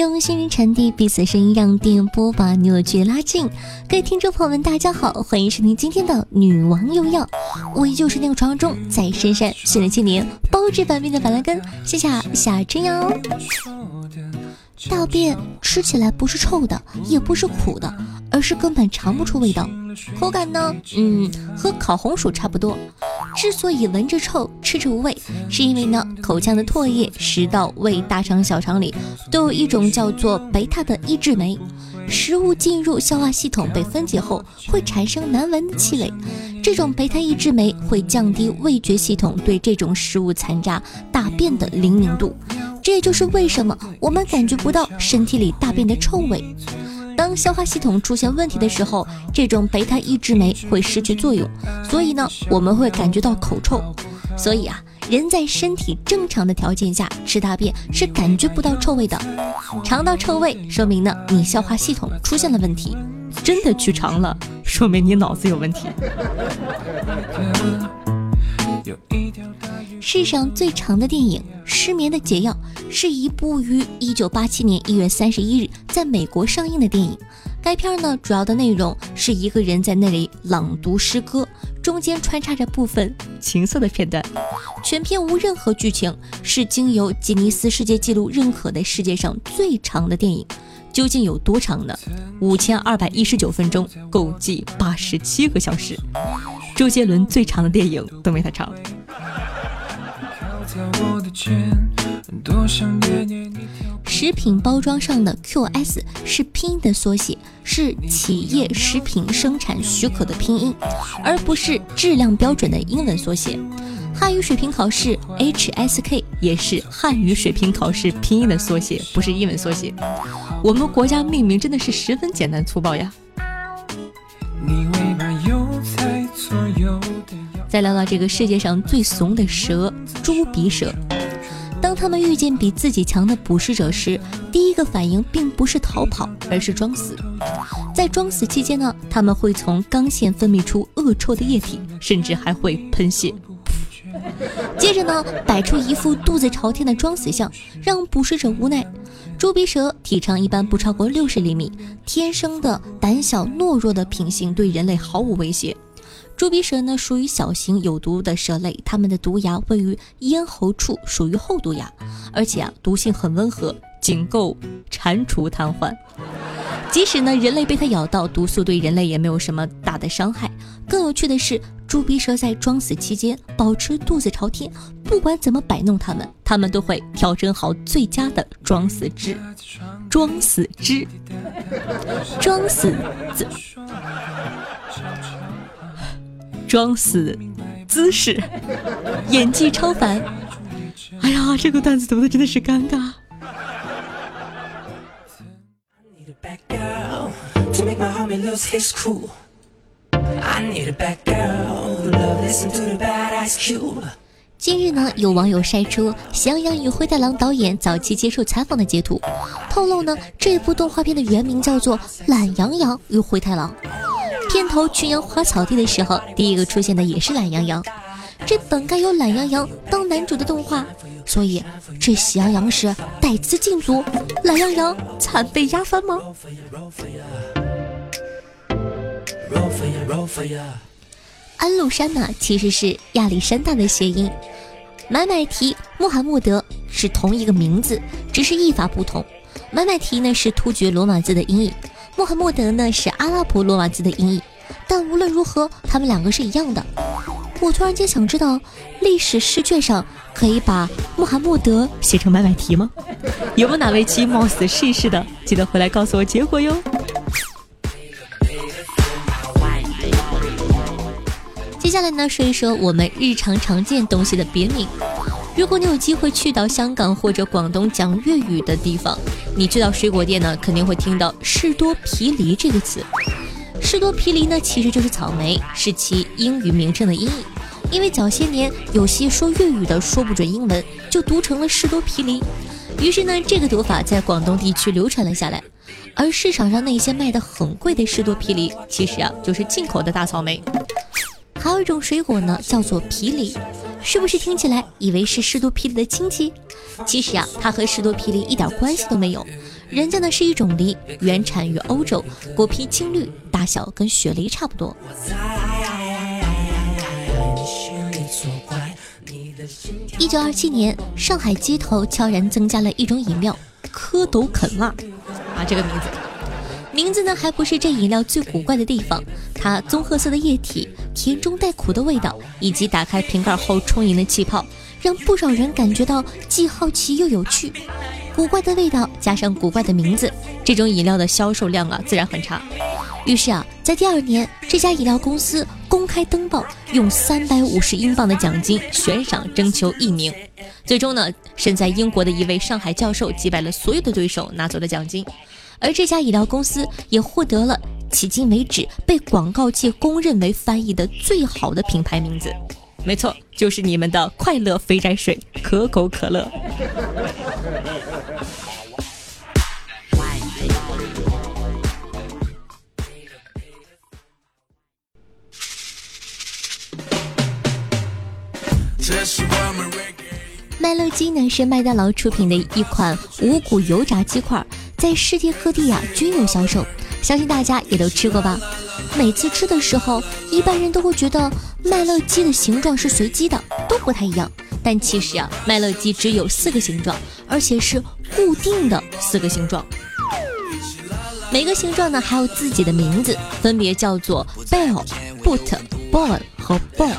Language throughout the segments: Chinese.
用心灵传递彼此的声音，让电波把你我距离拉近。各位听众朋友们，大家好，欢迎收听今天的女王用药，我依旧是那个传说中在深山训练千年、包治百病的板蓝根，谢谢夏春瑶。大便吃起来不是臭的，也不是苦的，而是根本尝不出味道。口感呢，嗯，和烤红薯差不多。之所以闻着臭，吃着无味，是因为呢，口腔的唾液、食道、胃、大肠、小肠里都有一种叫做贝塔的抑制酶。食物进入消化系统被分解后，会产生难闻的气味。这种贝塔抑制酶会降低味觉系统对这种食物残渣大便的灵敏度。这也就是为什么我们感觉不到身体里大便的臭味。当消化系统出现问题的时候，这种贝塔抑制酶会失去作用，所以呢，我们会感觉到口臭。所以啊，人在身体正常的条件下吃大便是感觉不到臭味的。尝到臭味，说明呢你消化系统出现了问题。真的去尝了，说明你脑子有问题。世上最长的电影《失眠的解药》是一部于一九八七年一月三十一日在美国上映的电影。该片呢，主要的内容是一个人在那里朗读诗歌，中间穿插着部分情色的片段。全片无任何剧情，是经由吉尼斯世界纪录认可的世界上最长的电影。究竟有多长呢？五千二百一十九分钟，共计八十七个小时。周杰伦最长的电影都没他长。食品包装上的 QS 是拼音的缩写，是企业食品生产许可的拼音，而不是质量标准的英文缩写。汉语水平考试 HSK 也是汉语水平考试拼音的缩写，不是英文缩写。我们国家命名真的是十分简单粗暴呀。聊聊这个世界上最怂的蛇——猪鼻蛇。当他们遇见比自己强的捕食者时，第一个反应并不是逃跑，而是装死。在装死期间呢，他们会从肛腺分泌出恶臭的液体，甚至还会喷血。接着呢，摆出一副肚子朝天的装死相，让捕食者无奈。猪鼻蛇体长一般不超过六十厘米，天生的胆小懦弱的品性对人类毫无威胁。猪鼻蛇呢，属于小型有毒的蛇类，它们的毒牙位于咽喉处，属于后毒牙，而且啊，毒性很温和，仅够蟾蜍瘫痪。即使呢，人类被它咬到，毒素对人类也没有什么大的伤害。更有趣的是，猪鼻蛇在装死期间保持肚子朝天，不管怎么摆弄它们，它们都会调整好最佳的装死姿，装死姿，装死姿。装死姿势，演技超凡。哎呀，这个段子读的真的是尴尬。近日呢，有网友晒出《喜羊羊与灰太狼》导演早期接受采访的截图，透露呢，这部动画片的原名叫做《懒羊羊与灰太狼》。片头群羊花草地的时候，第一个出现的也是懒羊羊。这本该由懒羊羊当男主的动画，所以这喜羊羊是带资进组，懒羊羊惨被压翻吗？安禄山呢，其实是亚历山大的谐音，买买提、穆罕默德是同一个名字，只是译法不同。买买提呢是突厥罗马字的音译。穆罕默德呢是阿拉伯罗马字的音译，但无论如何，他们两个是一样的。我突然间想知道，历史试卷上可以把穆罕默德写成买买提吗？有没有哪位鸡冒死试一试的？记得回来告诉我结果哟。接下来呢，说一说我们日常常见东西的别名。如果你有机会去到香港或者广东讲粤语的地方，你去到水果店呢，肯定会听到士多啤梨这个词。士多啤梨呢，其实就是草莓，是其英语名称的音译。因为早些年有些说粤语的说不准英文，就读成了士多啤梨。于是呢，这个读法在广东地区流传了下来。而市场上那些卖的很贵的士多啤梨，其实啊就是进口的大草莓。还有一种水果呢，叫做啤梨。是不是听起来以为是士多啤梨的亲戚？其实啊，它和士多啤梨一点关系都没有。人家呢是一种梨，原产于欧洲，果皮青绿，大小跟雪梨差不多。一九二七年，上海街头悄然增加了一种饮料——蝌蚪啃辣啊，这个名字。名字呢，还不是这饮料最古怪的地方。它棕褐色的液体，甜中带苦的味道，以及打开瓶盖后充盈的气泡，让不少人感觉到既好奇又有趣。古怪的味道加上古怪的名字，这种饮料的销售量啊，自然很差。于是啊，在第二年，这家饮料公司公开登报，用三百五十英镑的奖金悬赏征求一名。最终呢，身在英国的一位上海教授击败了所有的对手，拿走了奖金。而这家饮料公司也获得了迄今为止被广告界公认为翻译的最好的品牌名字，没错，就是你们的快乐肥宅水可口可乐。麦乐鸡呢是麦当劳出品的一款五谷油炸鸡块。在世界各地呀均有销售，相信大家也都吃过吧。每次吃的时候，一般人都会觉得麦乐鸡的形状是随机的，都不太一样。但其实啊，麦乐鸡只有四个形状，而且是固定的四个形状。每个形状呢还有自己的名字，分别叫做 Bell、Boot、boy 和 boy。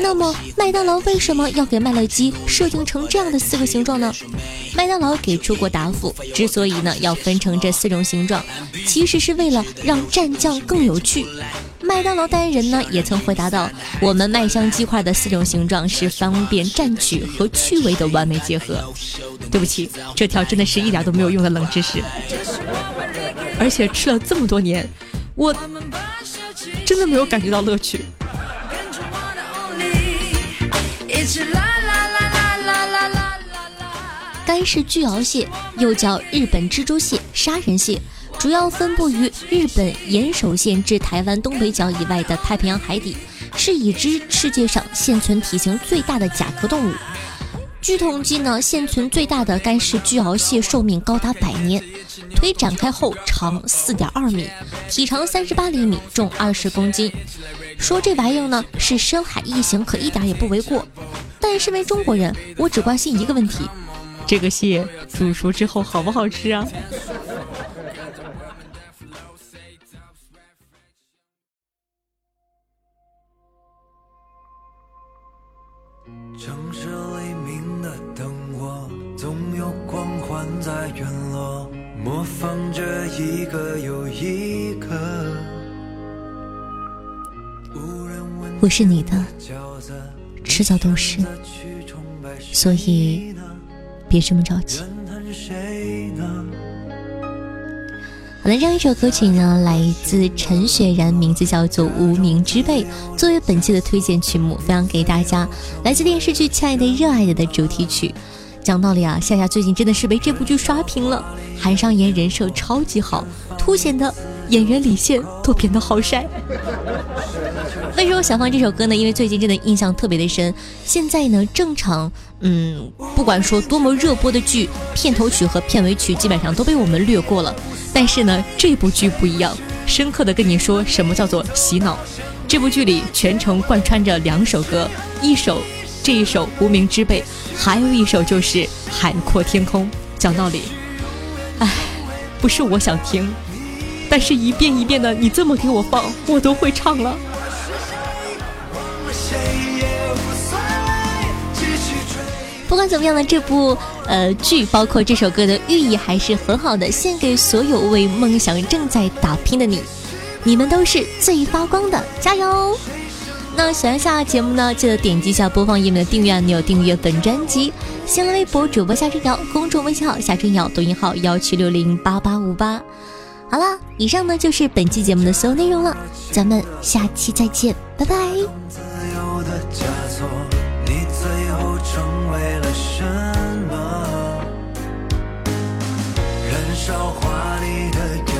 那么麦当劳为什么要给麦乐鸡设定成这样的四个形状呢？麦当劳给出过答复，之所以呢要分成这四种形状，其实是为了让蘸酱更有趣。麦当劳代言人呢也曾回答到：我们麦香鸡块的四种形状是方便蘸取和趣味的完美结合。对不起，这条真的是一点都没有用的冷知识，而且吃了这么多年，我真的没有感觉到乐趣。干式巨螯蟹又叫日本蜘蛛蟹、杀人蟹，主要分布于日本岩手县至台湾东北角以外的太平洋海底，是已知世界上现存体型最大的甲壳动物。据统计呢，现存最大的干式巨螯蟹寿命高达百年，腿展开后长四点二米，体长三十八厘米，重二十公斤。说这玩意儿呢是深海异形，可一点也不为过。但身为中国人，我只关心一个问题：这个蟹煮熟之后好不好吃啊？我是你的，迟早都是，所以别这么着急。好的，这样一首歌曲呢，来自陈雪然，名字叫做《无名之辈》，作为本期的推荐曲目，分享给大家。来自电视剧《亲爱的热爱的》的主题曲。讲道理啊，夏夏最近真的是被这部剧刷屏了，韩商言人设超级好，凸显的。演员李现都变得好帅。为什么想放这首歌呢？因为最近真的印象特别的深。现在呢，正常，嗯，不管说多么热播的剧，片头曲和片尾曲基本上都被我们略过了。但是呢，这部剧不一样，深刻的跟你说什么叫做洗脑。这部剧里全程贯穿着两首歌，一首这一首《无名之辈》，还有一首就是《海阔天空》。讲道理，唉，不是我想听。但是，一遍一遍的，你这么给我放，我都会唱了。不管怎么样呢，这部呃剧，包括这首歌的寓意还是很好的，献给所有为梦想正在打拼的你，你们都是最发光的，加油！那喜欢下节目呢，记得点击一下播放页面的订阅按钮，订阅本专辑。新浪微博主播夏春瑶，公众微信号夏春瑶，抖音号幺七六零八八五八。好了，以上呢就是本期节目的所有内容了，咱们下期再见，拜拜。烧华丽的